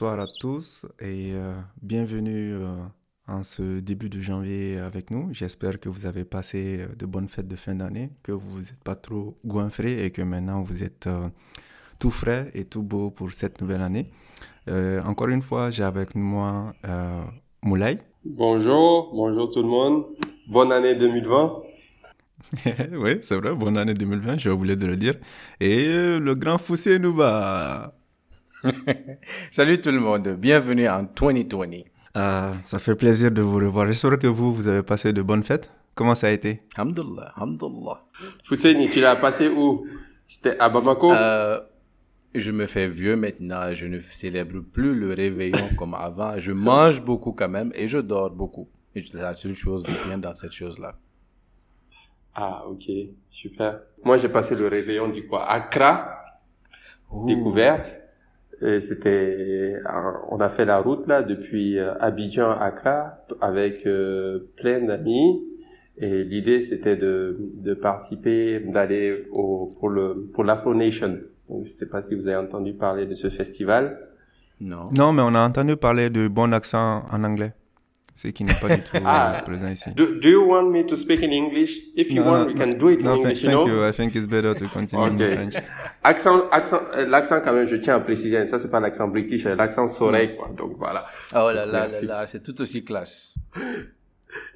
Bonsoir à tous et euh, bienvenue euh, en ce début de janvier avec nous. J'espère que vous avez passé euh, de bonnes fêtes de fin d'année, que vous n'êtes pas trop goinfré et que maintenant vous êtes tout frais et tout beau pour cette nouvelle année. encore une fois, j'ai avec moi Moulay. Bonjour, bonjour tout le monde. Bonne année 2020. oui, c'est vrai, bonne année 2020, j'ai oublié de le dire. Et le grand Foussé Nouba. Salut tout le monde, bienvenue en 2020. Euh, ça fait plaisir de vous revoir. J'espère que vous, vous avez passé de bonnes fêtes. Comment ça a été? Alhamdulillah, alhamdulillah. Fousseini, tu l'as passé où? C'était à Bamako? Euh, Je me fais vieux maintenant, je ne célèbre plus le réveillon comme avant. Je mange beaucoup quand même et je dors beaucoup. Et c'est la seule chose de bien dans cette chose-là. Ah, ok, super. Moi, j'ai passé le réveillon du quoi? Accra, découverte. Et c'était, on a fait la route là depuis euh, Abidjan à Accra avec euh, plein d'amis. Et l'idée c'était de, de participer, d'aller au, pour le pour l'Afro Nation. Donc, je sais pas si vous avez entendu parler de ce festival. Non. Non, mais on a entendu parler de bon accent en anglais c'est qui n'est pas du tout ah, présent ici. Do, do, you want me to speak in English? If you no, want, no, we can do it in English. Thank you, know? I think it's better to continue okay. in French. Accent, accent, euh, l'accent quand même, je tiens à préciser, ça c'est pas l'accent british, c'est l'accent soleil, quoi. Donc voilà. Oh là là, là, là c'est tout aussi classe.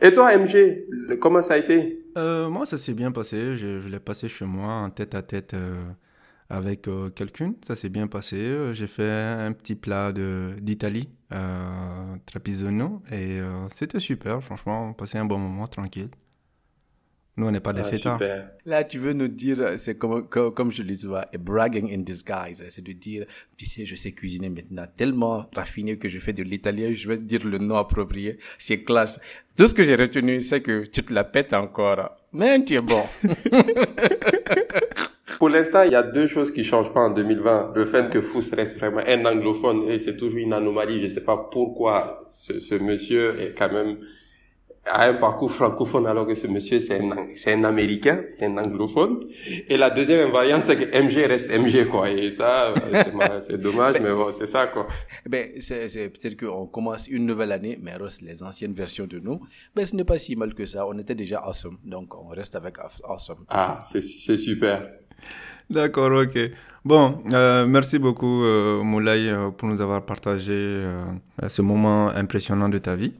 Et toi, MG, comment ça a été? Euh, Moi, ça s'est bien passé. Je, je l'ai passé chez moi en tête à tête. Euh, avec euh, quelqu'un. Ça s'est bien passé. Euh, j'ai fait un petit plat d'Italie, euh, trapisonno, et euh, c'était super. Franchement, on passait un bon moment tranquille. Nous, on n'est pas des ah, fêtards. Là, tu veux nous dire, c'est comme, comme, je le dis bragging in disguise. C'est de dire, tu sais, je sais cuisiner maintenant tellement raffiné que je fais de l'italien, je vais te dire le nom approprié. C'est classe. Tout ce que j'ai retenu, c'est que tu te la pètes encore. Mais tu es bon. Pour l'instant, il y a deux choses qui changent pas en 2020. Le fait que Fous reste vraiment un anglophone, et c'est toujours une anomalie. Je sais pas pourquoi ce, ce monsieur est quand même a un parcours francophone alors que ce monsieur c'est un, c'est un américain, c'est un anglophone. Et la deuxième variante c'est que MG reste MG quoi. Et ça, c'est, dommage, mais bon, c'est ça quoi. Ben, c'est, c'est peut-être qu'on commence une nouvelle année, mais reste les anciennes versions de nous. Ben, ce n'est pas si mal que ça. On était déjà awesome, donc on reste avec awesome. Ah, c'est, c'est super. D'accord, ok. Bon, euh, merci beaucoup euh, Moulay euh, pour nous avoir partagé euh, ce moment impressionnant de ta vie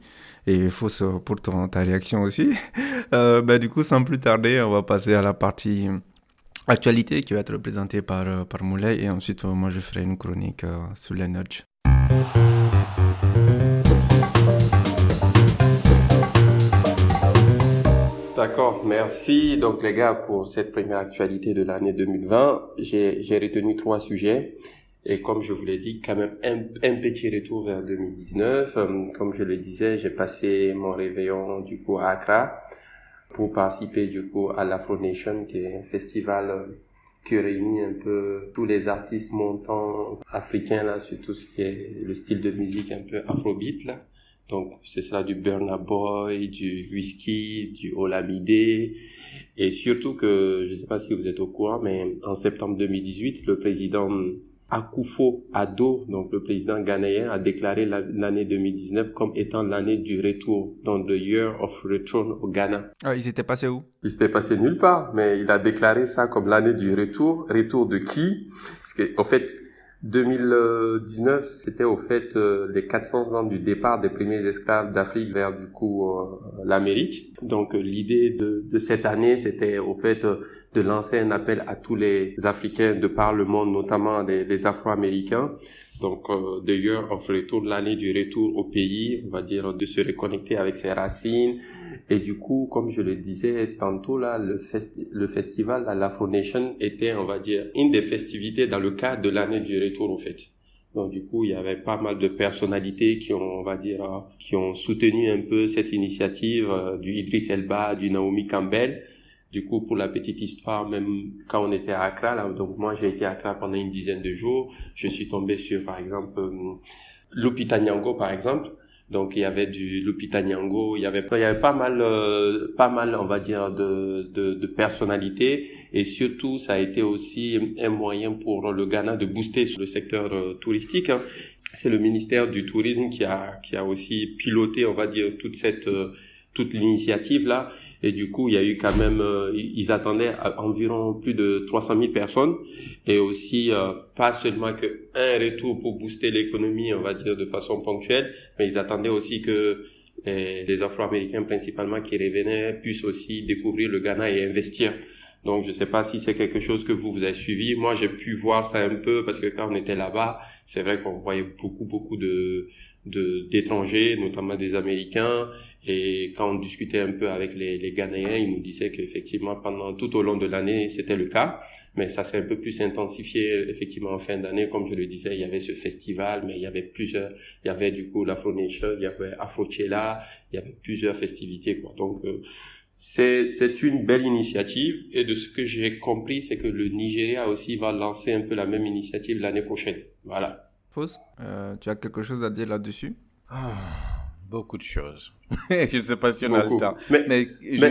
et Fausse pour ta réaction aussi. Bah, du coup, sans plus tarder, on va passer à la partie actualité qui va être représentée par, par Moulay et ensuite moi je ferai une chronique sur les D'accord, merci donc les gars pour cette première actualité de l'année 2020. J'ai retenu trois sujets et comme je vous l'ai dit, quand même un, petit retour vers 2019. Euh, comme je le disais, j'ai passé mon réveillon du coup à Accra pour participer du coup à l'Afro Nation qui est un festival euh, qui réunit un peu tous les artistes montants africains là sur tout ce qui est le style de musique un peu afrobeat là. Donc, c'est cela du Burna Boy, du Whisky, du Olamide. Et surtout que, je ne sais pas si vous êtes au courant, mais en septembre 2018, le président Akufo Addo, donc le président ghanéen, a déclaré l'année 2019 comme étant l'année du retour, donc the year of return au Ghana. Ah, ils étaient passés où? Ils étaient passés nulle part, mais il a déclaré ça comme l'année du retour. Retour de qui? Parce que, en fait, 2019, c'était au fait euh, les 400 ans du départ des premiers esclaves d'Afrique vers du coup euh, l'Amérique. Donc euh, l'idée de, de, cette année, c'était au fait de lancer un appel à tous les Africains de par le monde, notamment les, les Afro-Américains. Donc the year of retour, l'année du retour au pays, on va dire de se reconnecter avec ses racines, et du coup, comme je le disais tantôt, là, le, le festival, la l'Afro Nation était, on va dire, une des festivités dans le cadre de l'année du retour, au fait. Donc, du coup, il y avait pas mal de personnalités qui ont, on va dire, euh, qui ont soutenu un peu cette initiative, euh, du Idriss Elba, du Naomi Campbell. Du coup, pour la petite histoire, même quand on était à Accra, là, donc moi, j'ai été à Accra pendant une dizaine de jours. Je suis tombé sur, par exemple, euh, par exemple, Donc il y avait du Lupita Nyong'o, il y avait il y avait pas mal euh, pas mal on va dire de, de personnalités et surtout ça a été aussi un moyen pour le Ghana de booster le secteur euh, touristique. Hein. C'est le ministère du tourisme qui a qui a aussi piloté on va dire toute cette euh, toute l'initiative là et du coup, il y a eu quand même, euh, ils attendaient environ plus de 300 000 personnes et aussi euh, pas seulement que un retour pour booster l'économie, on va dire de façon ponctuelle, mais ils attendaient aussi que les, les Afro-Américains principalement qui revenaient puissent aussi découvrir le Ghana et investir. Donc, je sais pas si c'est quelque chose que vous, vous avez suivi. Moi, j'ai pu voir ça un peu parce que quand on était là-bas, c'est vrai qu'on voyait beaucoup, beaucoup de d'étrangers, notamment des Américains, et quand on discutait un peu avec les, les Ghanéens, ils nous disaient qu'effectivement, pendant tout au long de l'année, c'était le cas. Mais ça s'est un peu plus intensifié, effectivement, en fin d'année. Comme je le disais, il y avait ce festival, mais il y avait plusieurs, il y avait du coup l'Afro Nation, il y avait Afrochella, il y avait plusieurs festivités, quoi. Donc, euh, c'est, c'est une belle initiative. Et de ce que j'ai compris, c'est que le Nigeria aussi va lancer un peu la même initiative l'année prochaine. Voilà. Fausse, euh, tu as quelque chose à dire là-dessus? Ah. Beaucoup de choses. je ne sais pas si on a le temps. Mais, mais,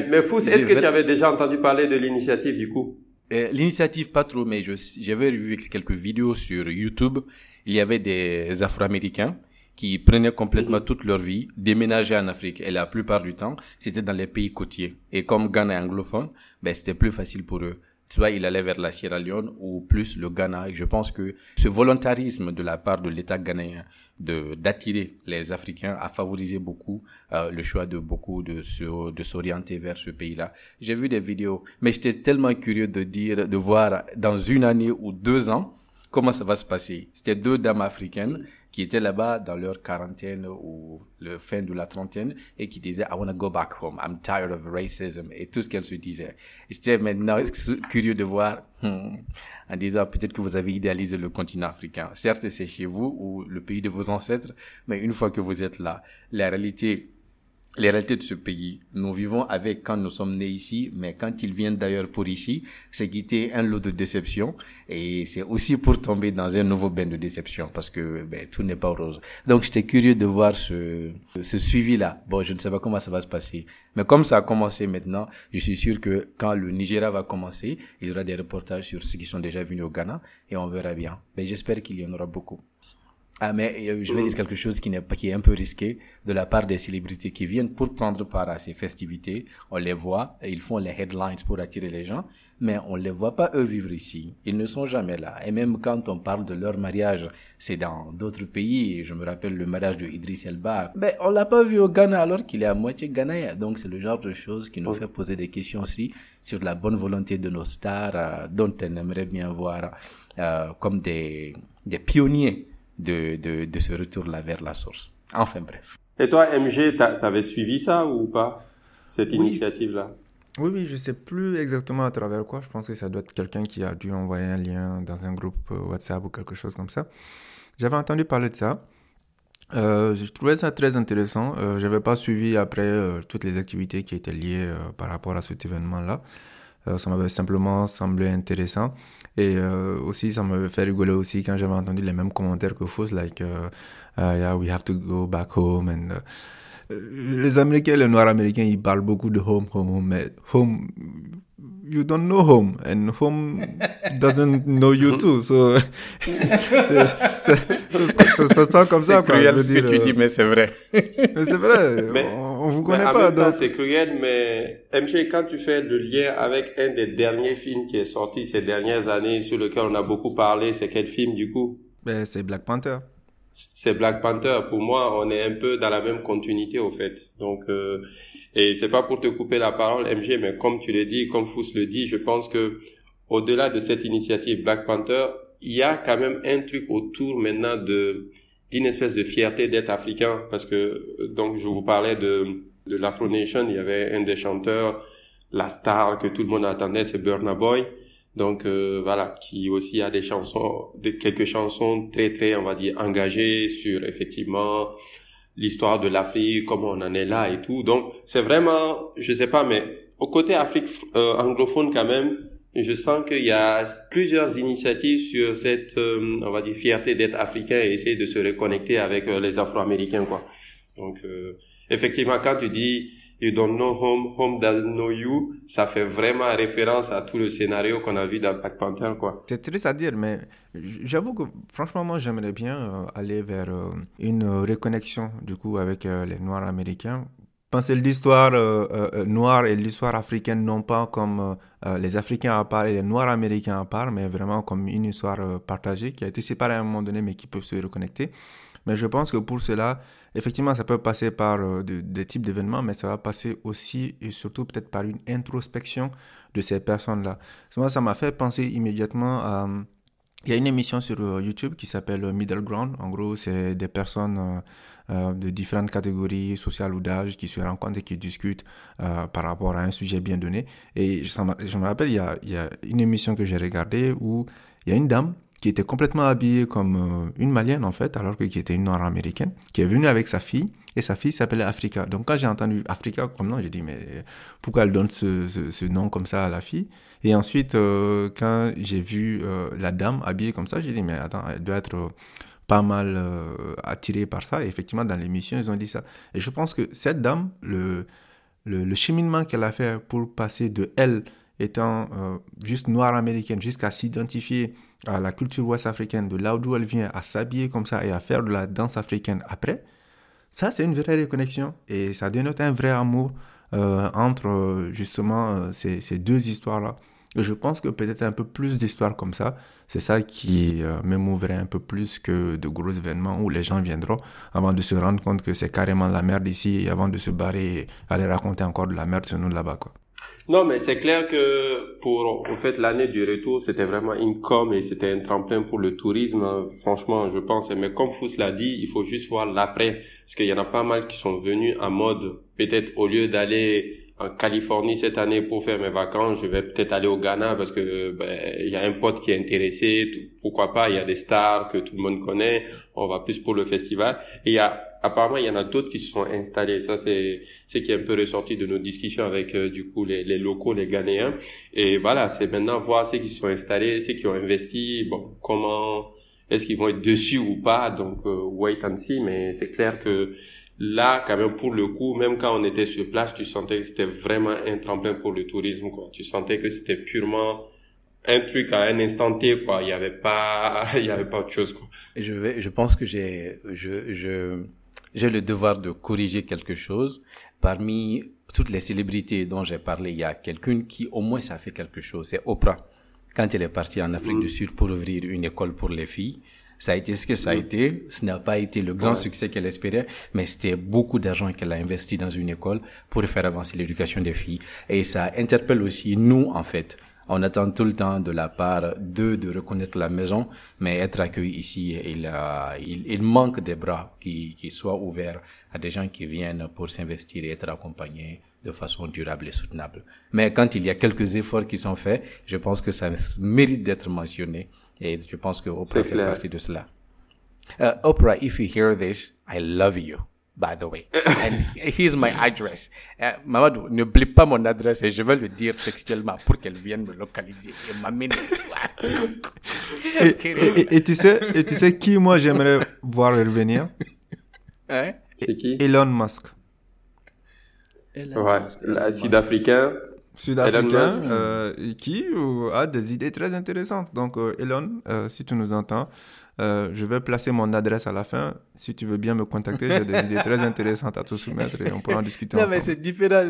mais, Fous, est-ce que tu avais déjà entendu parler de l'initiative du coup? Euh, L'initiative, pas trop, mais j'avais vu quelques vidéos sur YouTube. Il y avait des Afro-Américains qui prenaient complètement mhm. toute leur vie, déménageaient en Afrique. Et la plupart du temps, c'était dans les pays côtiers. Et comme Ghana est anglophone, ben, c'était plus facile pour eux soit il allait vers la Sierra Leone ou plus le Ghana. Et je pense que ce volontarisme de la part de l'État ghanéen de d'attirer les Africains a favorisé beaucoup euh, le choix de beaucoup de de s'orienter vers ce pays-là. J'ai vu des vidéos, mais j'étais tellement curieux de dire, de voir dans une année ou deux ans comment ça va se passer. C'était deux dames africaines qui étaient là-bas dans leur quarantaine ou le fin de la trentaine et qui disaient I want to go back home, I'm tired of racism et tout ce qu'elles se disaient. J'étais maintenant curieux de voir hmm, en disant peut-être que vous avez idéalisé le continent africain. Certes, c'est chez vous ou le pays de vos ancêtres, mais une fois que vous êtes là, la réalité les réalités de ce pays. Nous vivons avec quand nous sommes nés ici, mais quand ils viennent d'ailleurs pour ici, c'est quitter un lot de déception et c'est aussi pour tomber dans un nouveau bain de déception parce que ben, tout n'est pas rose. Donc j'étais curieux de voir ce, ce suivi-là. Bon, je ne sais pas comment ça va se passer, mais comme ça a commencé maintenant, je suis sûr que quand le Nigeria va commencer, il y aura des reportages sur ceux qui sont déjà venus au Ghana et on verra bien. Mais j'espère qu'il y en aura beaucoup. Ah, mais euh, je vais dire quelque chose qui, n'est pas, qui est un peu risqué de la part des célébrités qui viennent pour prendre part à ces festivités. On les voit, ils font les headlines pour attirer les gens, mais on les voit pas eux vivre ici. Ils ne sont jamais là. Et même quand on parle de leur mariage, c'est dans d'autres pays. Je me rappelle le mariage de Idriss Elba. Mais on l'a pas vu au Ghana alors qu'il est à moitié ghanéen. Donc c'est le genre de choses qui nous fait poser des questions aussi sur la bonne volonté de nos stars, euh, dont on aimerait bien voir euh, comme des, des pionniers de, de, de ce retour-là vers la source. Enfin bref. Et toi, MG, t'avais suivi ça ou pas, cette initiative-là? Oui, oui, je sais plus exactement à travers quoi. Je pense que ça doit être quelqu'un qui a dû envoyer un lien dans un groupe euh, WhatsApp ou quelque chose comme ça. J'avais entendu parler de ça. Euh, je trouvais ça très intéressant. Euh, je n'avais pas suivi après euh, toutes les activités qui étaient liées par rapport à cet événement-là. ça m'avait simplement semblé intéressant. Et euh, aussi, ça me fait rigoler aussi quand j'avais entendu les mêmes commentaires que Fausse, like, uh, uh, yeah, we have to go back home. And, uh, les Américains, les Noirs américains, ils parlent beaucoup de home, home, home, mais home, you don't know home, and home doesn't know you too. So, ça se passe pas comme ça. C'est cruel ce que tu dis, mais c'est vrai. mais c'est vrai. Mais, on, vous connaît pas. Donc... C'est cruel, mais MG, quand tu fais le lien avec un des derniers films qui est sorti ces dernières années, sur lequel on a beaucoup parlé, c'est quel film du coup? Ben, C'est Black Panther. C'est Black Panther. Pour moi, on est un peu dans la même continuité, au fait. Donc, euh, et c'est pas pour te couper la parole, MG, mais comme tu l'as dit, comme Fous le dit, je pense que au-delà de cette initiative Black Panther, il y a quand même un truc autour maintenant de d'une espèce de fierté d'être africain parce que donc je vous parlais de de l'Afro Nation, il y avait un des chanteurs, la star que tout le monde attendait, c'est Burna Boy. Donc euh, voilà, qui aussi a des chansons, des, quelques chansons très très, on va dire, engagées sur effectivement l'histoire de l'Afrique, comment on en est là et tout. Donc c'est vraiment, je sais pas, mais au côté Afrique euh, anglophone quand même, je sens qu'il y a plusieurs initiatives sur cette, euh, on va dire, fierté d'être africain et essayer de se reconnecter avec les Afro-Américains, quoi. Donc, euh, effectivement, quand tu dis You don't know home, home doesn't know you, ça fait vraiment référence à tout le scénario qu'on a vu dans Black Panther, quoi. C'est triste à dire, mais j'avoue que franchement, moi, j'aimerais bien euh, aller vers euh, une reconnexion, du coup, avec les Noirs américains penser l'histoire noire et l'histoire africaine non pas comme les Africains à part et les Noirs américains à part, mais vraiment comme une histoire partagée qui a été séparée à un moment donné mais qui peuvent se reconnecter. Mais je pense que pour cela, effectivement, ça peut passer par euh, des types d'événements, mais ça va passer aussi et surtout peut-être par une introspection de ces personnes-là. Moi, ça m'a fait penser immédiatement à... Il y a une émission sur euh, YouTube qui s'appelle Middle Ground. En gros, c'est des personnes euh, de différentes catégories sociales ou d'âge qui se rencontrent et qui discutent par rapport à un sujet bien donné. Et je me rappelle, il y a une émission que j'ai regardée où il y a une dame qui était complètement habillée comme euh, une malienne en fait, alors que qui était une nord-américaine, qui est venue avec sa fille, et sa fille s'appelait Africa. Donc quand j'ai entendu Africa comme nom, j'ai dit mais pourquoi elle donne ce, ce, nom comme ça à la fille? Et ensuite, euh, quand j'ai vu euh, la dame habillée comme ça, j'ai dit mais attends, elle doit être pas mal attirée par ça. Et effectivement, dans l'émission, ils ont dit ça. Et je pense que cette dame, le, le cheminement qu'elle a fait pour passer de elle étant juste noire américaine jusqu'à s'identifier à la culture ouest africaine, de là d'où elle vient, à s'habiller comme ça et à faire de la danse africaine après, ça c'est une vraie reconnexion et ça dénote un vrai amour euh, entre euh, justement euh, ces, ces, deux histoires-là. Et je pense que peut-être un peu plus d'histoires comme ça, c'est ça qui m'émouverait un peu plus que de gros événements où les gens viendront avant de se rendre compte que c'est carrément la merde ici et avant de se barrer et aller raconter encore de la merde sur nous là-bas. Quoi. Non, mais c'est clair que pour en fait l'année du retour, c'était vraiment une com et c'était un tremplin pour le tourisme. Franchement, je pense. Mais comme Fous l'a dit, il faut juste voir l'après, parce qu'il y en a pas mal qui sont venus en mode peut-être au lieu d'aller en Californie cette année pour faire mes vacances, je vais peut-être aller au Ghana parce que ben, il y a un pote qui est intéressé, pourquoi pas, il y a des stars que tout le monde connaît, on va plus pour le festival. Et il y a apparemment il y en a d'autres qui se sont installés. Ça c'est c'est qui est un peu ressorti de nos discussions avec euh, du coup les, locaux, les Ghanéens. Et voilà, c'est maintenant voir ceux qui se sont installés, ceux qui ont investi, bon comment est-ce qu'ils vont être dessus ou pas. Donc euh, wait and see, mais c'est clair que Là, quand même, pour le coup, même quand on était sur place, tu sentais que c'était vraiment un tremplin pour le tourisme, quoi. Tu sentais que c'était purement un truc à un instant T, quoi. Il y avait pas, il y avait pas autre chose, quoi. Je vais, je pense que j'ai, je, je, j'ai le devoir de corriger quelque chose. Parmi toutes les célébrités dont j'ai parlé, il y a quelqu'une qui, au moins, ça fait quelque chose. C'est Oprah. Quand elle est partie en Afrique du. Sud pour ouvrir une école pour les filles, ça a été ce que ça a été. Ce n'a pas été le grand succès qu'elle espérait, mais c'était beaucoup d'argent qu'elle a investi dans une école pour faire avancer l'éducation des filles. Et ça interpelle aussi nous, en fait. On attend tout le temps de la part d'eux de reconnaître la maison, mais être accueilli ici, il, il, il, manque des bras qui, qui soient ouverts à des gens qui viennent pour s'investir et être accompagnés de façon durable et soutenable. Mais quand il y a quelques efforts qui sont faits, je pense que ça mérite d'être mentionné et je pense que Oprah fait partie de cela. Uh, Oprah, if you hear this, I love you, by the way. And here's my address. Uh, Mamadou, n'oublie pas mon adresse et je vais le dire textuellement pour qu'elle vienne me localiser et m'amener. et, et, tu sais, et tu sais qui moi j'aimerais voir revenir? Hein? C'est qui? Elon Musk. Elon ouais, Musk. Sud-Africain sud-africain euh, qui euh, a des idées très intéressantes. Donc, euh, Elon, si tu nous entends, je vais placer mon adresse à la fin. Si tu veux bien me contacter, j'ai des idées très intéressantes à te soumettre et on pourra en discuter non, ensemble. mais c'est différent.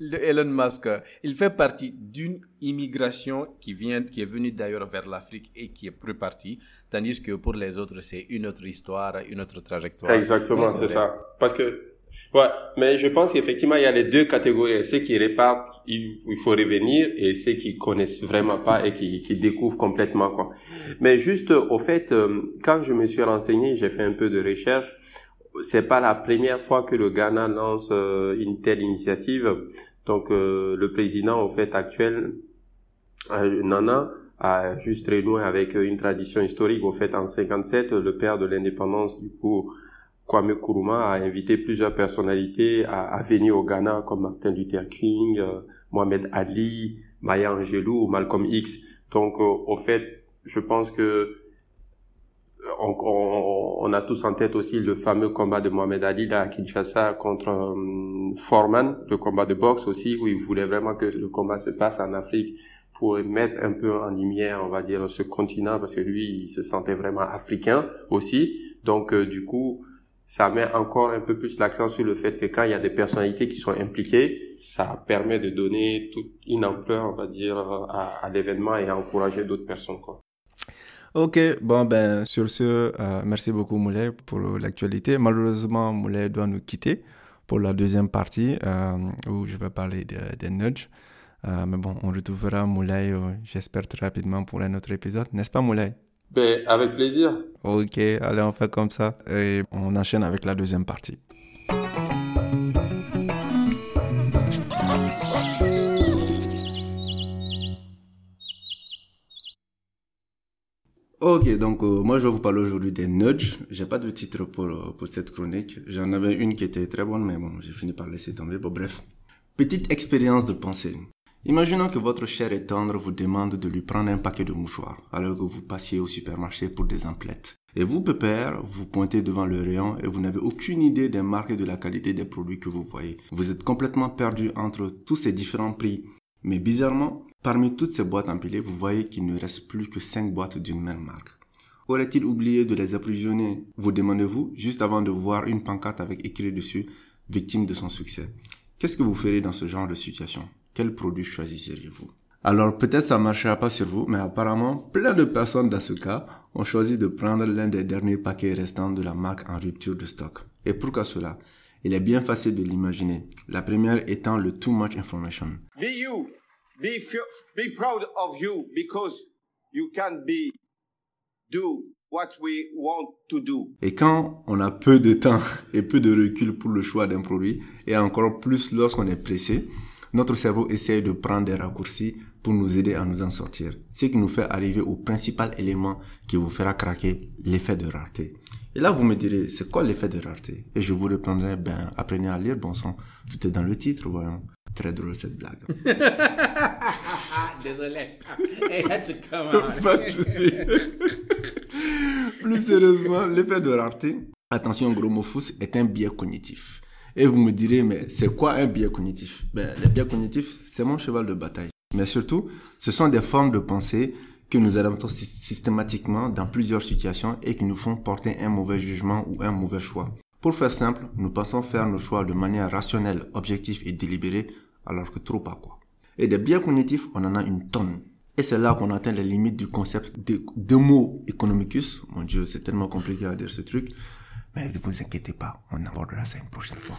Le, Elon Musk, il fait partie d'une immigration qui vient, qui est venue d'ailleurs vers l'Afrique et qui est repartie, tandis que pour les autres, c'est une autre histoire, une autre trajectoire. Exactement, c'est ça. Parce que Mais je pense qu'effectivement, il y a les deux catégories. Ceux qui répartent, il, faut revenir, et ceux qui connaissent vraiment pas et qui, découvrent complètement, quoi. Mais juste, au fait, euh, quand je me suis renseigné, j'ai fait un peu de recherche, c'est pas la première fois que le Ghana lance euh, une telle initiative. Donc, euh, le président, au fait, actuel, Nana, a juste renoué avec une tradition historique. Au fait, en 57, le père de l'indépendance, du coup, Kwame Nkrumah a invité plusieurs personnalités à, venir au Ghana comme Martin Luther King, euh, Mohamed Ali, Maya Angelou, Malcolm X. Donc, euh, au fait, je pense que on, a tous en tête aussi le fameux combat de Mohamed Ali à Kinshasa contre euh, Foreman, le combat de boxe aussi, où il voulait vraiment que le combat se passe en Afrique pour mettre un peu en lumière, on va dire, ce continent, parce que lui, il se sentait vraiment africain aussi. Donc, euh, du coup, ça met encore un peu plus l'accent sur le fait que quand il y a des personnalités qui sont impliquées, ça permet de donner toute une ampleur, on va dire, à, l'événement et à encourager d'autres personnes, quoi. Ok, bon ben sur ce, euh, merci beaucoup Moulay pour l'actualité. Malheureusement, Moulay doit nous quitter pour la deuxième partie euh, où je vais parler des nudges. Euh, mais bon, on retrouvera Moulay, j'espère très rapidement pour un autre épisode, n'est-ce pas Moulay? Ben avec plaisir. Ok, allez on fait comme ça et on enchaîne avec la deuxième partie. Ok, donc euh, moi je vais vous parler aujourd'hui des nudges. J'ai pas de titre pour, euh, pour cette chronique. J'en avais une qui était très bonne, mais bon, j'ai fini par laisser tomber. Bon, bref. Petite expérience de pensée. Imaginons que votre cher et tendre vous demande de lui prendre un paquet de mouchoirs, alors que vous passiez au supermarché pour des emplettes. Et vous, pépère, vous pointez devant le rayon et vous n'avez aucune idée des marques et de la qualité des produits que vous voyez. Vous êtes complètement perdu entre tous ces différents prix. Mais bizarrement, Parmi toutes ces boîtes empilées, vous voyez qu'il ne reste plus que 5 boîtes d'une même marque. Aurait-il oublié de les approvisionner? Vous demandez-vous, juste avant de voir une pancarte avec écrit dessus « Victime de son succès ». Qu'est-ce que vous ferez dans ce genre de situation? Quel produit choisisseriez-vous alors peut-être ça ne marchera pas sur vous, mais apparemment plein de personnes dans ce cas ont choisi de prendre l'un des derniers paquets restants de la marque en rupture de stock. Et pourquoi cela Il est bien facile de l'imaginer. La première étant le Too Much Information. Be, be proud of you because you can be do what we want to do. Et quand on a peu de temps et peu de recul pour le choix d'un produit, et encore plus lorsqu'on est pressé, notre cerveau essaye de prendre des raccourcis pour nous aider à nous en sortir. Ce qui nous fait arriver au principal élément qui vous fera craquer, l'effet de rareté. Et là, vous me direz, c'est quoi l'effet de rareté? Et je vous répondrai, ben, apprenez à lire, bon sang. Tout est dans le titre, voyons. Très drôle cette blague. Désolé. Pas de souci. Plus sérieusement, l'effet de rareté, attention gros mot est un biais cognitif. Et vous me direz, mais c'est quoi un biais cognitif? Ben, Le biais cognitif, c'est mon cheval de bataille. Mais surtout, ce sont des formes de pensée que nous adaptons systématiquement dans plusieurs situations et qui nous font porter un mauvais jugement ou un mauvais choix. Pour faire simple, nous pensons faire nos choix de manière rationnelle, objective et délibérée alors que trop pas quoi. Et des biais cognitifs, on en a une tonne. Et c'est là qu'on atteint les limites du concept de, de mots economicus. Mon Dieu, c'est tellement compliqué à dire ce truc. Mais ne vous inquiétez pas, on abordera ça une prochaine fois.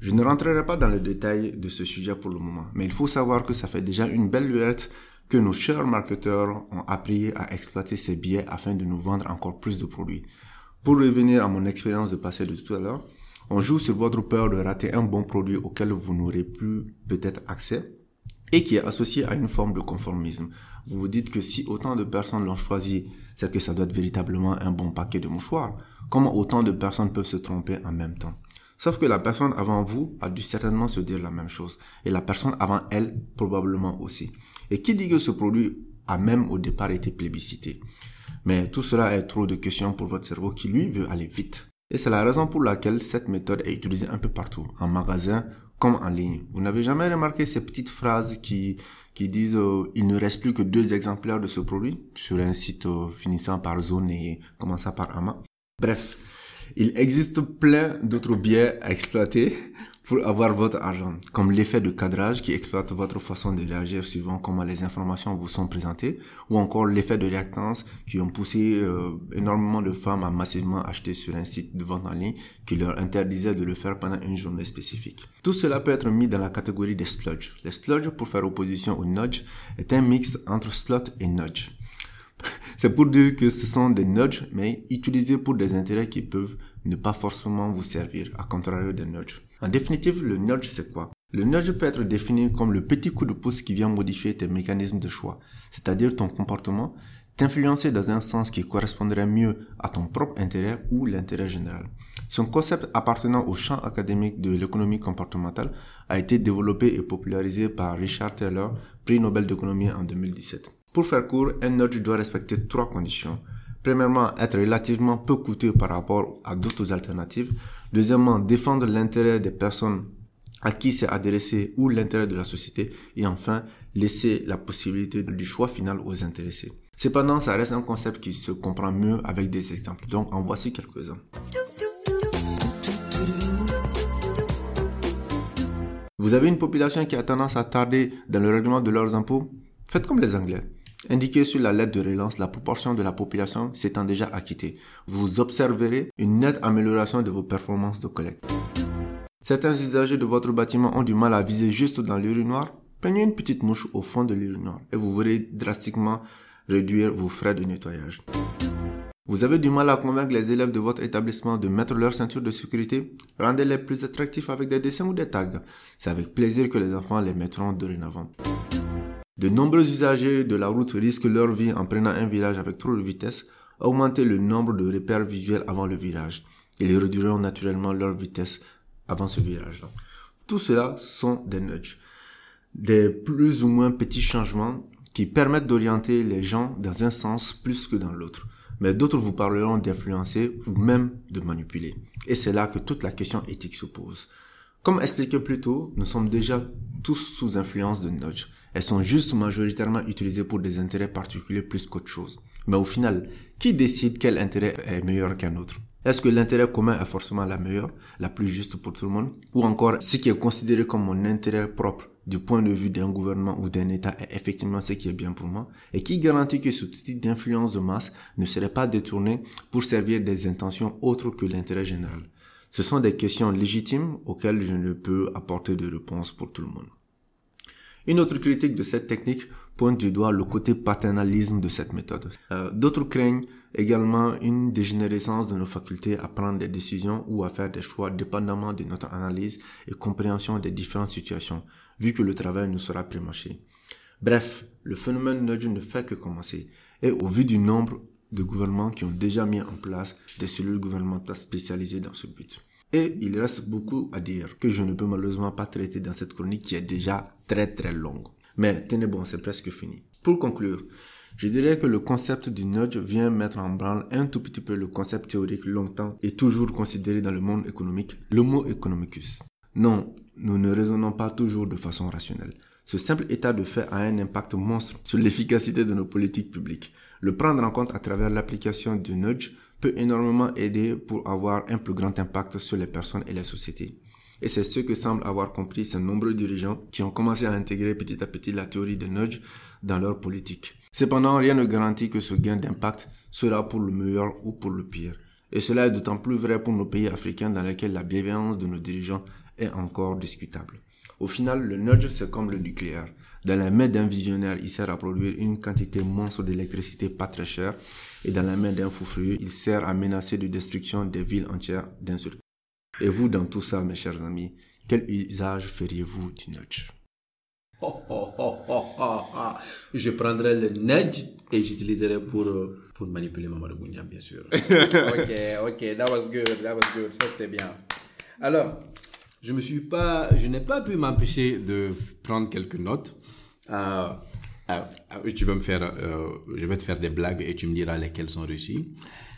Je ne rentrerai pas dans le détail de ce sujet pour le moment, mais il faut savoir que ça fait déjà une belle lurette que nos chers marketeurs ont appris à exploiter ces biais afin de nous vendre encore plus de produits. Pour revenir à mon expérience de passé de tout à l'heure, on joue sur votre peur de rater un bon produit auquel vous n'aurez plus peut-être accès et qui est associé à une forme de conformisme. Vous vous dites que si autant de personnes l'ont choisi, c'est que ça doit être véritablement un bon paquet de mouchoirs. Comment autant de personnes peuvent se tromper en même temps? Sauf que la personne avant vous a dû certainement se dire la même chose. Et la personne avant elle, probablement aussi. Et qui dit que ce produit a même au départ été plébiscité? Mais tout cela est trop de questions pour votre cerveau qui, lui, veut aller vite. Et c'est la raison pour laquelle cette méthode est utilisée un peu partout, en magasin comme en ligne. Vous n'avez jamais remarqué ces petites phrases qui, qui disent euh, il ne reste plus que deux exemplaires de ce produit sur un site euh, finissant par zone et commençant par AMA. Bref, il existe plein d'autres biais à exploiter pour avoir votre argent, comme l'effet de cadrage qui exploite votre façon de réagir suivant comment les informations vous sont présentées, ou encore l'effet de réactance qui ont poussé euh, énormément de femmes à massivement acheter sur un site de vente en ligne qui leur interdisait de le faire pendant une journée spécifique. Tout cela peut être mis dans la catégorie des sludge. Les sludge, pour faire opposition au nudge, est un mix entre slot et nudge. C'est pour dire que ce sont des nudges, mais utilisés pour des intérêts qui peuvent ne pas forcément vous servir, à contrario des nudges. En définitive, le nudge, c'est quoi? Le nudge peut être défini comme le petit coup de pouce qui vient modifier tes mécanismes de choix, c'est-à-dire ton comportement, t'influencer dans un sens qui correspondrait mieux à ton propre intérêt ou l'intérêt général. Son concept appartenant au champ académique de l'économie comportementale a été développé et popularisé par Richard Taylor, prix Nobel d'économie en 2017. Pour faire court, un nudge doit respecter trois conditions. Premièrement, être relativement peu coûteux par rapport à d'autres alternatives. Deuxièmement, défendre l'intérêt des personnes à qui c'est adressé ou l'intérêt de la société. Et enfin, laisser la possibilité du choix final aux intéressés. Cependant, ça reste un concept qui se comprend mieux avec des exemples. Donc, en voici quelques-uns. Vous avez une population qui a tendance à tarder dans le règlement de leurs impôts? Faites comme les Anglais. Indiquez sur la lettre de relance la proportion de la population s'étant déjà acquittée. Vous observerez une nette amélioration de vos performances de collecte. Certains usagers de votre bâtiment ont du mal à viser juste dans l'urinoir. Peignez une petite mouche au fond de l'urinoir et vous verrez drastiquement réduire vos frais de nettoyage. Vous avez du mal à convaincre les élèves de votre établissement de mettre leur ceinture de sécurité Rendez-les plus attractifs avec des dessins ou des tags. C'est avec plaisir que les enfants les mettront dorénavant. De nombreux usagers de la route risquent leur vie en prenant un virage avec trop de vitesse. Augmentez le nombre de repères visuels avant le virage. Ils réduiront naturellement leur vitesse avant ce virage-là. Tout cela sont des nudges. Des plus ou moins petits changements qui permettent d'orienter les gens dans un sens plus que dans l'autre. Mais d'autres vous parleront d'influencer ou même de manipuler. Et c'est là que toute la question éthique se pose. Comme expliqué plus tôt, nous sommes déjà tous sous influence de nudge. Elles sont juste majoritairement utilisées pour des intérêts particuliers plus qu'autre chose. Mais au final, qui décide quel intérêt est meilleur qu'un autre? Est-ce que l'intérêt commun est forcément la meilleure, la plus juste pour tout le monde? Ou encore, ce qui est considéré comme mon intérêt propre du point de vue d'un gouvernement ou d'un État est effectivement ce qui est bien pour moi? Et qui garantit que ce type d'influence de masse ne serait pas détourné pour servir des intentions autres que l'intérêt général? Ce sont des questions légitimes auxquelles je ne peux apporter de réponse pour tout le monde. Une autre critique de cette technique pointe du doigt le côté paternalisme de cette méthode. Euh, d'autres craignent également une dégénérescence de nos facultés à prendre des décisions ou à faire des choix dépendamment de notre analyse et compréhension des différentes situations, vu que le travail nous sera prémâché. Bref, le phénomène nudge ne fait que commencer. Et au vu du nombre de gouvernements qui ont déjà mis en place des cellules gouvernementales spécialisées dans ce but. Et il reste beaucoup à dire que je ne peux malheureusement pas traiter dans cette chronique qui est déjà très très longue. Mais tenez bon, c'est presque fini. Pour conclure, je dirais que le concept du nudge vient mettre en branle un tout petit peu le concept théorique longtemps et toujours considéré dans le monde économique, le mot economicus. Non, nous ne raisonnons pas toujours de façon rationnelle. Ce simple état de fait a un impact monstre sur l'efficacité de nos politiques publiques. Le prendre en compte à travers l'application du nudge peut énormément aider pour avoir un plus grand impact sur les personnes et les sociétés. Et c'est ce que semblent avoir compris ces nombreux dirigeants qui ont commencé à intégrer petit à petit la théorie de nudge dans leur politique. Cependant, rien ne garantit que ce gain d'impact sera pour le meilleur ou pour le pire. Et cela est d'autant plus vrai pour nos pays africains dans lesquels la bienveillance de nos dirigeants est encore discutable. Au final, le nudge, c'est comme le nucléaire. Dans la main d'un visionnaire, il sert à produire une quantité monstre d'électricité pas très chère et dans la main d'un fou furieux, il sert à menacer de destruction des villes entières d'un seul Et vous, dans tout ça, mes chers amis, quel usage feriez-vous du nudge? Oh, oh, oh, Je prendrai le nudge et j'utiliserai pour, euh, pour manipuler Mamadou Goundiam, bien sûr. ok, ok, that was good, that was good, ça c'était bien. Alors, je me suis pas, je n'ai pas pu m'empêcher de prendre quelques notes. Euh, ah, ah, tu vas me faire, euh, je vais te faire des blagues et tu me diras lesquelles sont réussies.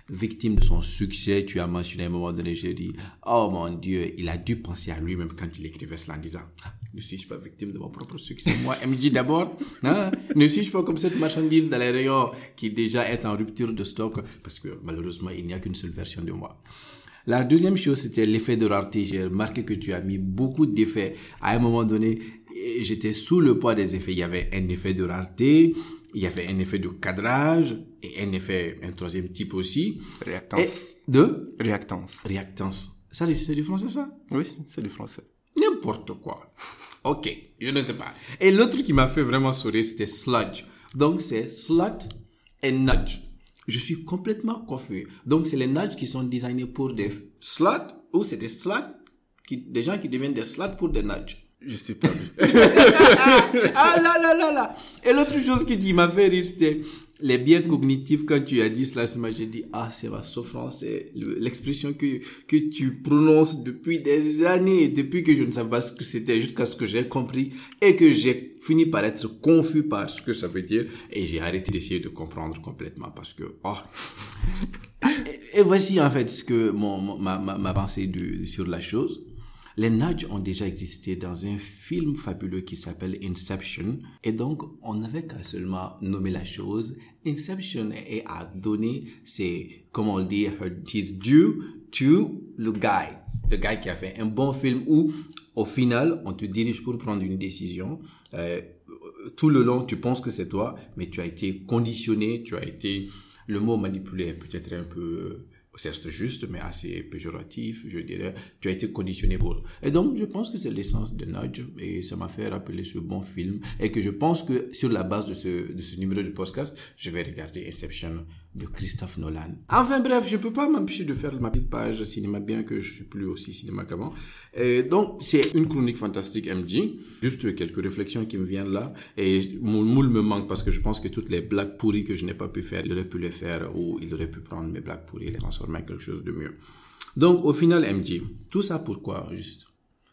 Victime de son succès, tu as mentionné à un moment donné, j'ai dit, oh mon Dieu, il a dû penser à lui-même quand il écrivait cela en disant, ah, ne suis-je pas victime de mon propre succès? Moi, MJ d'abord, hein? ne suis-je pas comme cette marchandise dans les rayons qui déjà est en rupture de stock? Parce que malheureusement, il n'y a qu'une seule version de moi. La deuxième chose, c'était l'effet de rareté. J'ai remarqué que tu as mis beaucoup d'effets. À un moment donné, j'étais sous le poids des effets. Il y avait un effet de rareté, il y avait un effet de cadrage et un effet, un troisième type aussi. Réactance. de? Réactance. Réactance. Ça, c'est du français, ça? Oui, c'est du français. N'importe quoi. Ok, je ne sais pas. Et l'autre qui m'a fait vraiment sourire, c'était sludge. Donc, c'est slut et nudge. Je suis complètement confus. Donc, c'est les nudge qui sont designés pour des sluts ou c'est des sluts, qui, des gens qui deviennent des sluts pour des nudge. Je suis perdu. ah là là là là. Et l'autre chose qui m'a fait rire, c'était les biens cognitifs, quand tu as dit cela, j'ai dit, ah, c'est ma souffrance, c'est l'expression que, que tu prononces depuis des années, depuis que je ne savais pas ce que c'était, jusqu'à ce que j'ai compris et que j'ai fini par être confus par ce que ça veut dire et j'ai arrêté d'essayer de comprendre complètement parce que, oh. et, voici en fait ce que mon, ma, ma, ma pensée de, sur la chose. Les nudges ont déjà existé dans un film fabuleux qui s'appelle Inception. Et donc, on n'avait qu'à seulement nommer la chose Inception et à donner ses, comment on le dit, his due to the guy. Le gars qui a fait un bon film où, au final, on te dirige pour prendre une décision. Euh, tout le long, tu penses que c'est toi, mais tu as été conditionné, tu as été, le mot manipulé peut-être un peu c'est juste, mais assez péjoratif, je dirais. Tu as été conditionné pour. Et donc, je pense que c'est l'essence de Nudge, et ça m'a fait rappeler ce bon film, et que je pense que sur la base de ce, de ce numéro de podcast, je vais regarder Inception de Christophe Nolan. Enfin bref, je peux pas m'empêcher de faire ma petite page cinéma, bien que je suis plus aussi cinéma qu'avant. donc, c'est une chronique fantastique MJ. Juste quelques réflexions qui me viennent là. Et mon moule me manque parce que je pense que toutes les blagues pourries que je n'ai pas pu faire, il aurait pu les faire ou il aurait pu prendre mes blagues pourries et les transformer en quelque chose de mieux. Donc, au final, MJ, tout ça pourquoi, juste?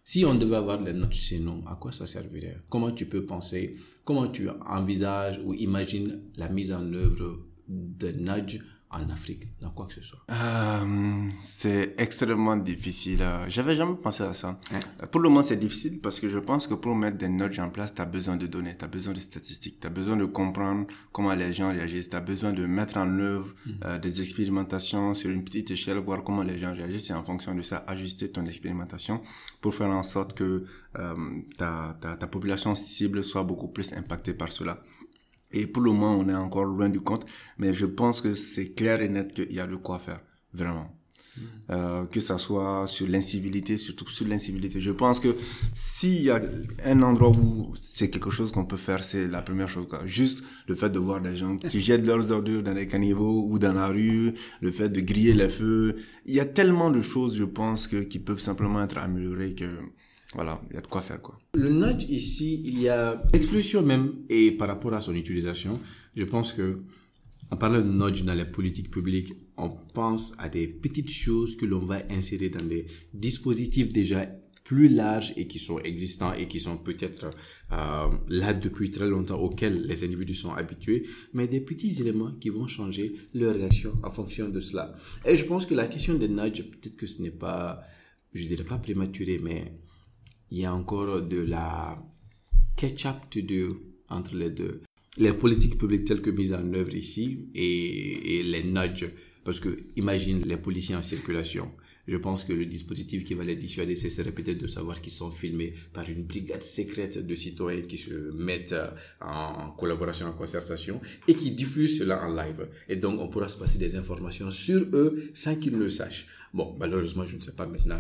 Si on devait avoir les notes chez nous, à quoi ça servirait? Comment tu peux penser? Comment tu envisages ou imagines la mise en œuvre de nudge en Afrique, dans quoi que ce soit euh, C'est extrêmement difficile. J'avais jamais pensé à ça. Pour le moment, c'est difficile parce que je pense que pour mettre des nudges en place, tu as besoin de données, tu as besoin de statistiques, tu as besoin de comprendre comment les gens réagissent, tu as besoin de mettre en œuvre mm. euh, des expérimentations sur une petite échelle, voir comment les gens réagissent et en fonction de ça, ajuster ton expérimentation pour faire en sorte que euh, ta, ta, ta population cible soit beaucoup plus impactée par cela. Et pour le moment, on est encore loin du compte, mais je pense que c'est clair et net qu'il y a de quoi faire, vraiment. Mm. Euh, que ça soit sur l'incivilité, surtout sur l'incivilité. Je pense que s'il y a un endroit où c'est quelque chose qu'on peut faire, c'est la première chose. Quoi. Juste le fait de voir des gens qui jettent leurs ordures dans les caniveaux ou dans la rue, le fait de griller les feux. Il y a tellement de choses, je pense, que, qui peuvent simplement être améliorées que voilà, il y a de quoi faire quoi. Le nudge ici, il y a l'explosion même et par rapport à son utilisation, je pense que en parlant de nudge dans les politiques publiques, on pense à des petites choses que l'on va insérer dans des dispositifs déjà plus larges et qui sont existants et qui sont peut-être euh, là depuis très longtemps auxquels les individus sont habitués, mais des petits éléments qui vont changer leur réaction en fonction de cela. Et je pense que la question des nudge, peut-être que ce n'est pas, je dirais pas prématuré, mais il y a encore de la catch-up to do entre les deux. Les politiques publiques telles que mises en œuvre ici et, les nudges. Parce que imagine les policiers en circulation. Je pense que le dispositif qui va les dissuader, ce serait peut-être de savoir qu'ils sont filmés par une brigade secrète de citoyens qui se mettent en collaboration, en concertation et qui diffusent cela en live. Et donc, on pourra se passer des informations sur eux sans qu'ils ne le sachent. Bon, malheureusement, je ne sais pas maintenant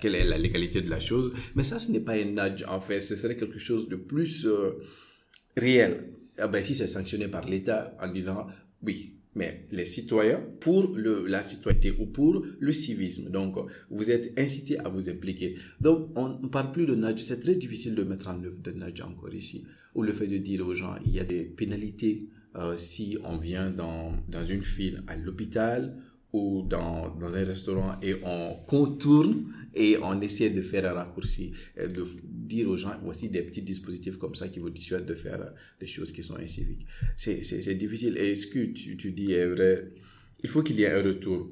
quelle est la légalité de la chose, mais ça, ce n'est pas un nudge, en fait, ce serait quelque chose de plus euh, réel. Ah ben, si c'est sanctionné par l'État en disant, oui, mais les citoyens pour la citoyenneté ou pour le civisme. Donc, vous êtes incité à vous impliquer. Donc, on ne parle plus de nudge. C'est très difficile de mettre en œuvre de nudge encore ici. Ou le fait de dire aux gens, il y a des pénalités euh, si on vient dans, dans une file à l'hôpital ou dans, dans un restaurant et on contourne et on essaie de faire un raccourci, euh, de dire aux gens, voici des petits dispositifs comme ça qui vous dissuadent de faire euh, des choses qui sont inciviques. C'est difficile. Et ce que tu, tu dis est vrai. Il faut qu'il y ait un retour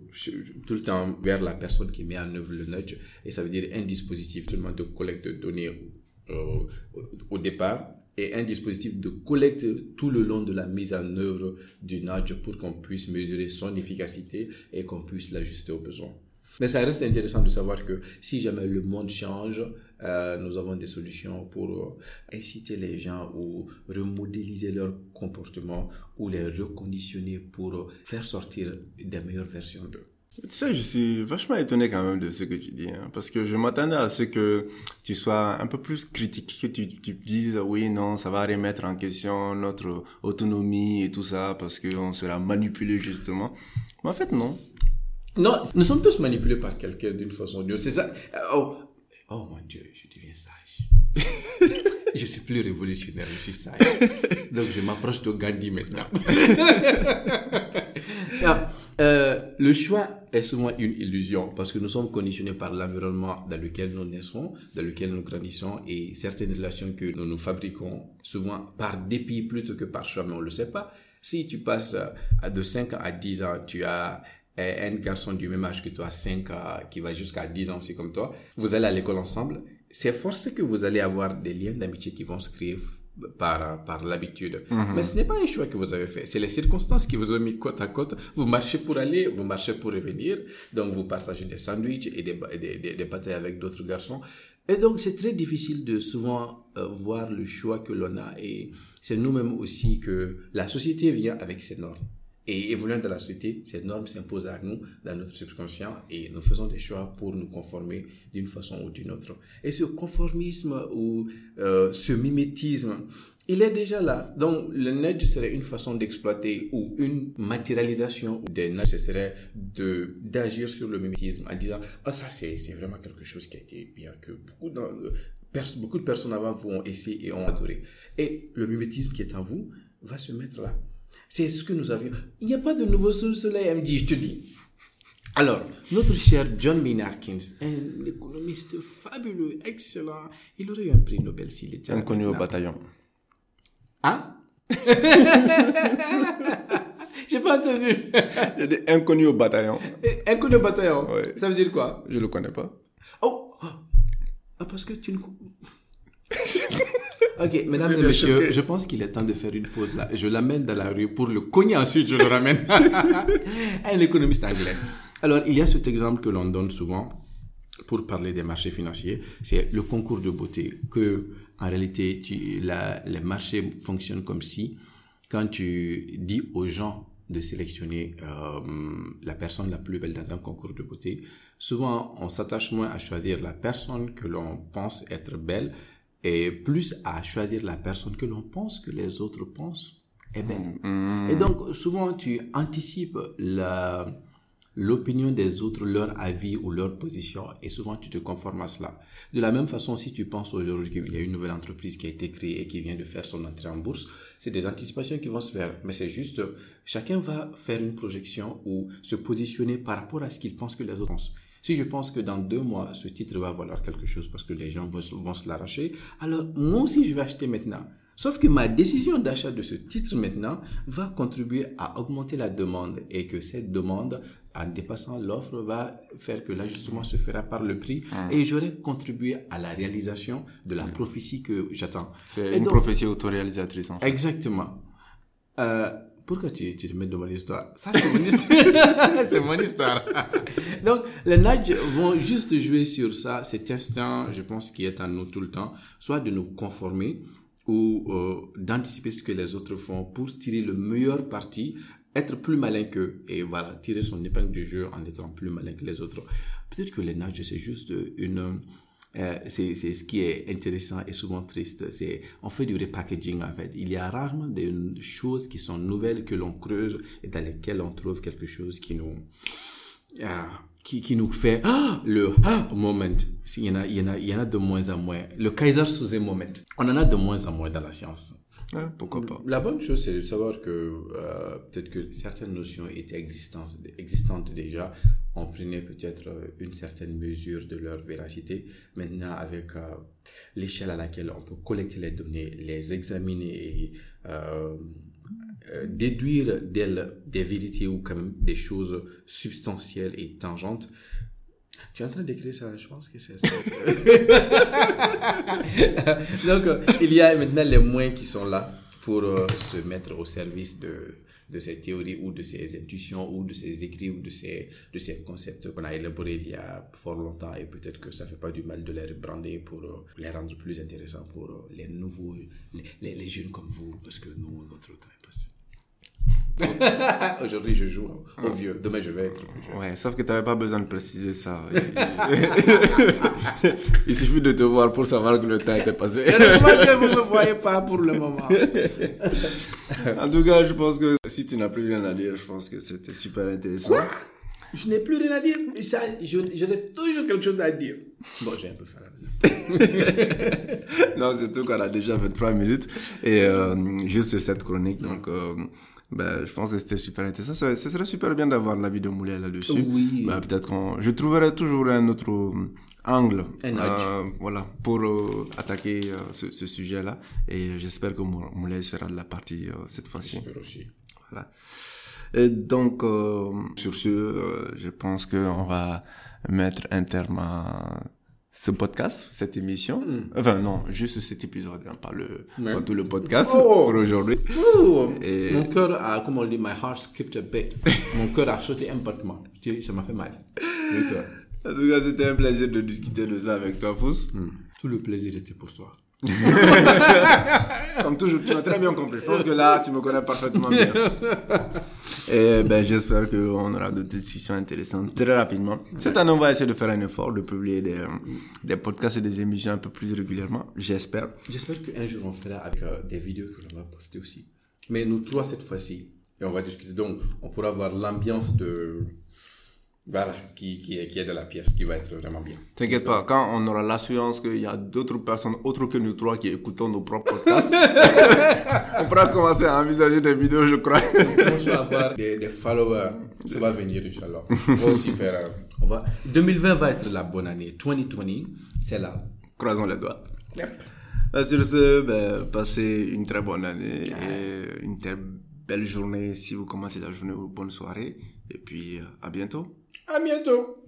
tout le temps vers la personne qui met en œuvre le nudge. Et ça veut dire un dispositif seulement de collecte de données euh, au départ et un dispositif de collecte tout le long de la mise en œuvre du nudge pour qu'on puisse mesurer son efficacité et qu'on puisse l'ajuster aux besoins. Mais ça reste intéressant de savoir que si jamais le monde change, euh, nous avons des solutions pour euh, inciter les gens ou remodéliser leur comportement ou les reconditionner pour faire sortir des meilleures versions d'eux. Tu sais, je suis vachement étonné quand même de ce que tu dis, hein, parce que je m'attendais à ce que tu sois un peu plus critique, que tu, tu dises oui, non, ça va remettre en question notre autonomie et tout ça, parce qu'on sera manipulé justement. Mais en fait, non. Non, nous sommes tous manipulés par quelqu'un d'une façon ou d'une autre. C'est ça. Oh, oh mon Dieu, je deviens sage. je suis plus révolutionnaire, je suis sage. Donc je m'approche de Gandhi maintenant. euh, le choix est souvent une illusion parce que nous sommes conditionnés par l'environnement dans lequel nous naissons, dans lequel nous grandissons et certaines relations que nous nous fabriquons souvent par dépit plutôt que par choix, mais on ne le sait pas. Si tu passes de 5 à 10 ans, tu as un garçon du même âge que toi, 5 qui va jusqu'à 10 ans aussi comme toi, vous allez à l'école ensemble, c'est forcé que vous allez avoir des liens d'amitié qui vont se créer par, par l'habitude. Mhm. Mais ce n'est pas un choix que vous avez fait. C'est les circonstances qui vous ont mis côte à côte. Vous marchez pour aller, vous marchez pour revenir. Donc, vous partagez des sandwichs et des, des, des, batailles avec d'autres garçons. Et donc, c'est très difficile de souvent euh, voir le choix que l'on a. Et c'est nous-mêmes aussi que la société vient avec ses normes. Et évoluant dans la société, ces normes s'imposent à nous, dans notre subconscient, et nous faisons des choix pour nous conformer d'une façon ou d'une autre. Et ce conformisme ou euh, ce mimétisme, il est déjà là. Donc, le nudge serait une façon d'exploiter ou une matérialisation des nudge, ce serait d'agir sur le mimétisme en disant, ah, ça, c'est, c'est vraiment quelque chose qui a été bien, que beaucoup, dans, beaucoup de personnes avant vous ont essayé et ont adoré. Et le mimétisme qui est en vous va se mettre là. C'est ce que nous avions. Il n'y a pas de nouveau sous le soleil, MD, je te dis. Alors, notre cher John Maynard un économiste fabuleux, excellent, il aurait eu un prix Nobel s'il était Inconnu au bataillon. Hein? J'ai pas entendu. Il dit inconnu au bataillon. Inconnu au bataillon oui. Ça veut dire quoi? Je le connais pas. Oh Ah, parce que tu ne... Ok, mesdames et messieurs, je pense qu'il est temps de faire une pause là. Je l'amène dans la rue pour le cogner ensuite, je le ramène. Un économiste anglais. Alors, il y a cet exemple que l'on donne souvent pour parler des marchés financiers, c'est le concours de beauté. Que, en réalité, tu, la, les marchés fonctionnent comme si, quand tu dis aux gens de sélectionner euh, la personne la plus belle dans un concours de beauté, souvent on s'attache moins à choisir la personne que l'on pense être belle, et plus à choisir la personne que l'on pense que les autres pensent est belle. Mm. Et donc, souvent, tu anticipes la, l'opinion des autres, leur avis ou leur position, et souvent tu te conformes à cela. De la même façon, si tu penses aujourd'hui qu'il y a une nouvelle entreprise qui a été créée et qui vient de faire son entrée en bourse, c'est des anticipations qui vont se faire. Mais c'est juste, chacun va faire une projection ou se positionner par rapport à ce qu'il pense que les autres pensent. Si je pense que dans deux mois, ce titre va valoir quelque chose parce que les gens vont, vont se l'arracher, alors moi aussi, je vais acheter maintenant. Sauf que ma décision d'achat de ce titre maintenant va contribuer à augmenter la demande et que cette demande, en dépassant l'offre, va faire que l'ajustement se fera par le prix ah. et j'aurai contribué à la réalisation de la prophétie que j'attends. C'est une prophétie autoréalisatrice en fait. Exactement. Euh, pourquoi tu, tu te mets dans mon histoire? Ça, c'est mon histoire. c'est mon histoire. Donc, les nudges vont juste jouer sur ça, cet instinct, je pense, qui est en nous tout le temps, soit de nous conformer ou euh, d'anticiper ce que les autres font pour tirer le meilleur parti, être plus malin qu'eux et voilà, tirer son épingle du jeu en étant plus malin que les autres. Peut-être que les nudges, c'est juste une euh, c'est ce qui est intéressant et souvent triste. C'est on fait du repackaging en fait. Il y a rarement des choses qui sont nouvelles que l'on creuse et dans lesquelles on trouve quelque chose qui nous euh, qui, qui nous fait ah, le ah, moment. Il y, en a, il, y en a, il y en a de moins en moins. Le Kaiser sous moment. On en a de moins en moins dans la science pourquoi pas. La bonne chose, c'est de savoir que euh, peut-être que certaines notions étaient existantes, déjà. On prenait peut-être euh, une certaine mesure de leur véracité. Maintenant, avec euh, l'échelle à laquelle on peut collecter les données, les examiner et déduire des vérités ou quand même des choses substantielles et tangentes, tu es en train d'écrire ça, je pense que c'est ça. Donc, euh, il y a maintenant les moyens qui sont là pour euh, se mettre au service de, de ces théories ou de ces intuitions ou de ces écrits ou de ces, de ces concepts qu'on a élaborés il y a fort longtemps et peut-être que ça fait pas du mal de les rebrander pour euh, les rendre plus intéressants pour les nouveaux, les, jeunes comme vous, parce que nous, notre temps est passé. Aujourd'hui, je joue au vieux. Demain, je vais être plus jeune. Ouais, sauf que tu n'avais pas besoin de préciser ça. Il suffit de te voir pour savoir que le temps était passé. que vous ne me voyez pas pour le moment. en tout cas, je pense que si tu n'as plus rien à dire, je pense que c'était super intéressant. Je n'ai plus rien à dire? Ça, j'aurais toujours quelque chose à dire. Bon, j'ai un peu fait la Non, surtout qu'on a déjà 23 minutes. Et euh, juste sur cette chronique, donc... Euh, ben, je pense que c'était super intéressant. Ce serait super bien d'avoir l'avis de Moulay là-dessus. Oui. Ben, peut-être qu'on, je trouverai toujours un autre angle, Un euh, voilà, pour euh, attaquer euh, ce, ce sujet-là. Et j'espère que Mou- Moulay sera de la partie euh, cette fois-ci. J'espère aussi. Voilà. Et donc, euh, sur ce, euh, je pense qu'on va mettre un terme à ce podcast, cette émission. Enfin, non, juste cet épisode, hein, pas, le, pas tout le podcast Oh. pour aujourd'hui. Oh, Et- Mon cœur a, comment on dit, my heart skipped a bit. Mon cœur a sauté un battement. Ça m'a fait mal. Le cœur. En tout cas, c'était un plaisir de discuter de ça avec toi, Fous. Tout le plaisir était pour toi. Comme toujours, tu m'as très bien compris. Je pense que là, tu me connais parfaitement bien. Et ben, j'espère qu'on aura d'autres discussions intéressantes très rapidement. Cette année, on va essayer de faire un effort, de publier des, des podcasts et des émissions un peu plus régulièrement. J'espère. J'espère qu'un jour on fera avec euh, des vidéos que l'on va poster aussi. Mais nous trois cette fois-ci. Et on va discuter. Donc, on pourra voir l'ambiance de. Voilà, qui, qui, est, qui est de la pièce, qui va être vraiment bien. T'inquiète pas, quand on aura l'assurance qu'il y a d'autres personnes autres que nous trois qui écoutons nos propres podcasts, on pourra commencer à envisager des vidéos, je crois. On va avoir des, des followers. Ça va venir, Inch'Allah. On va aussi faire. euh, on va... 2020 va être la bonne année. 2020, c'est là. Croisons les doigts. Ben, sur ce, ben, passez une très bonne année et une très belle journée si vous commencez la journée ou bonne soirée. Et puis, euh, à bientôt. À bientôt.